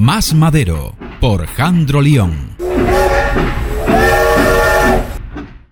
Más Madero por Jandro León.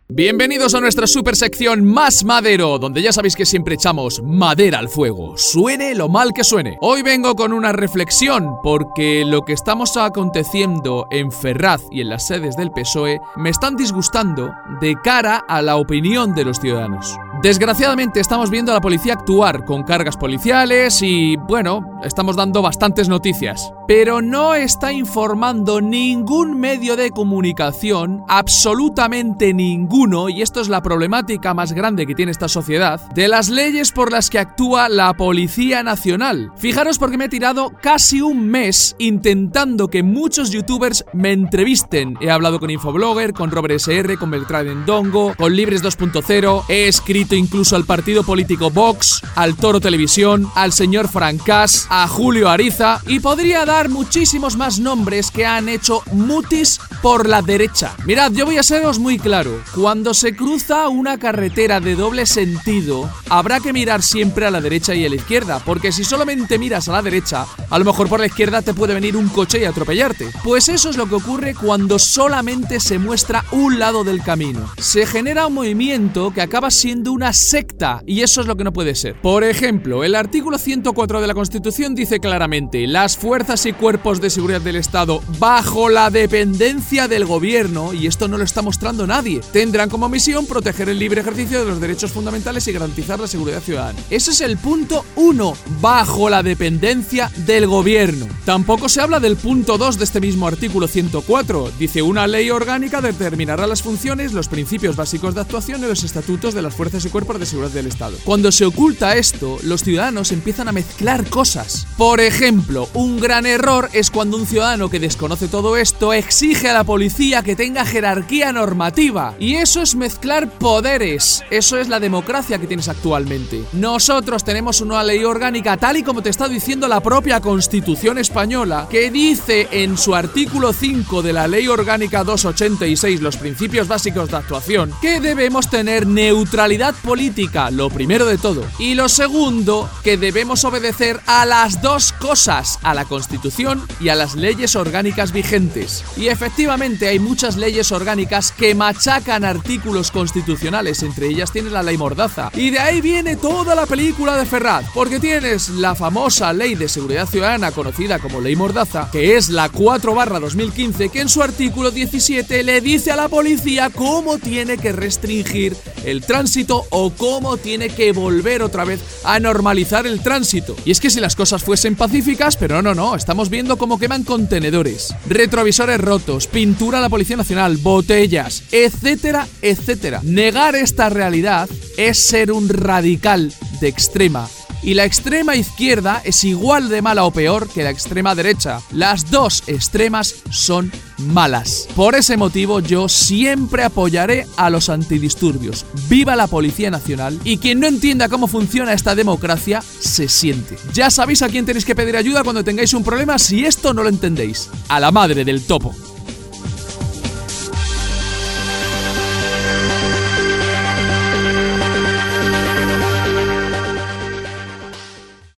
Bienvenidos a nuestra super sección Más Madero, donde ya sabéis que siempre echamos madera al fuego, suene lo mal que suene. Hoy vengo con una reflexión, porque lo que estamos aconteciendo en Ferraz y en las sedes del PSOE me están disgustando de cara a la opinión de los ciudadanos. Desgraciadamente estamos viendo a la policía actuar con cargas policiales y, bueno, estamos dando bastantes noticias. Pero no está informando ningún medio de comunicación, absolutamente ninguno, y esto es la problemática más grande que tiene esta sociedad, de las leyes por las que actúa la Policía Nacional. Fijaros porque me he tirado casi un mes intentando que muchos youtubers me entrevisten. He hablado con Infoblogger, con Robert SR, con Beltrán Dongo, con Libres 2.0, he escrito incluso al partido político Vox, al Toro Televisión, al señor Francás, a Julio Ariza y podría dar muchísimos más nombres que han hecho mutis por la derecha. Mirad, yo voy a seros muy claro. Cuando se cruza una carretera de doble sentido, habrá que mirar siempre a la derecha y a la izquierda, porque si solamente miras a la derecha, a lo mejor por la izquierda te puede venir un coche y atropellarte. Pues eso es lo que ocurre cuando solamente se muestra un lado del camino. Se genera un movimiento que acaba siendo una secta y eso es lo que no puede ser. Por ejemplo, el artículo 104 de la Constitución dice claramente, las fuerzas y cuerpos de seguridad del Estado bajo la dependencia del gobierno, y esto no lo está mostrando nadie, tendrán como misión proteger el libre ejercicio de los derechos fundamentales y garantizar la seguridad ciudadana. Ese es el punto 1, bajo la dependencia del gobierno. Tampoco se habla del punto 2 de este mismo artículo 104. Dice, una ley orgánica determinará las funciones, los principios básicos de actuación y los estatutos de las fuerzas y cuerpos de seguridad del Estado. Cuando se oculta esto, los ciudadanos empiezan a mezclar cosas. Por ejemplo, un gran error es cuando un ciudadano que desconoce todo esto exige a la policía que tenga jerarquía normativa. Y eso es mezclar poderes. Eso es la democracia que tienes actualmente. Nosotros tenemos una ley orgánica tal y como te está diciendo la propia Constitución española, que dice en su artículo 5 de la Ley Orgánica 286, los principios básicos de actuación, que debemos tener neutralidad política, lo primero de todo. Y lo segundo, que debemos obedecer a las dos cosas, a la Constitución y a las leyes orgánicas vigentes. Y efectivamente hay muchas leyes orgánicas que machacan artículos constitucionales, entre ellas tiene la ley Mordaza. Y de ahí viene toda la película de Ferrat, porque tienes la famosa ley de seguridad ciudadana conocida como ley Mordaza, que es la 4 barra 2015, que en su artículo 17 le dice a la policía cómo tiene que restringir el tránsito o cómo tiene que volver otra vez a normalizar el tránsito. Y es que si las cosas fuesen pacíficas, pero no, no, estamos viendo cómo queman contenedores, retrovisores rotos, pintura a la Policía Nacional, botellas, etcétera, etcétera. Negar esta realidad es ser un radical de extrema y la extrema izquierda es igual de mala o peor que la extrema derecha. Las dos extremas son malas. Por ese motivo yo siempre apoyaré a los antidisturbios. Viva la Policía Nacional y quien no entienda cómo funciona esta democracia se siente. Ya sabéis a quién tenéis que pedir ayuda cuando tengáis un problema si esto no lo entendéis. A la madre del topo.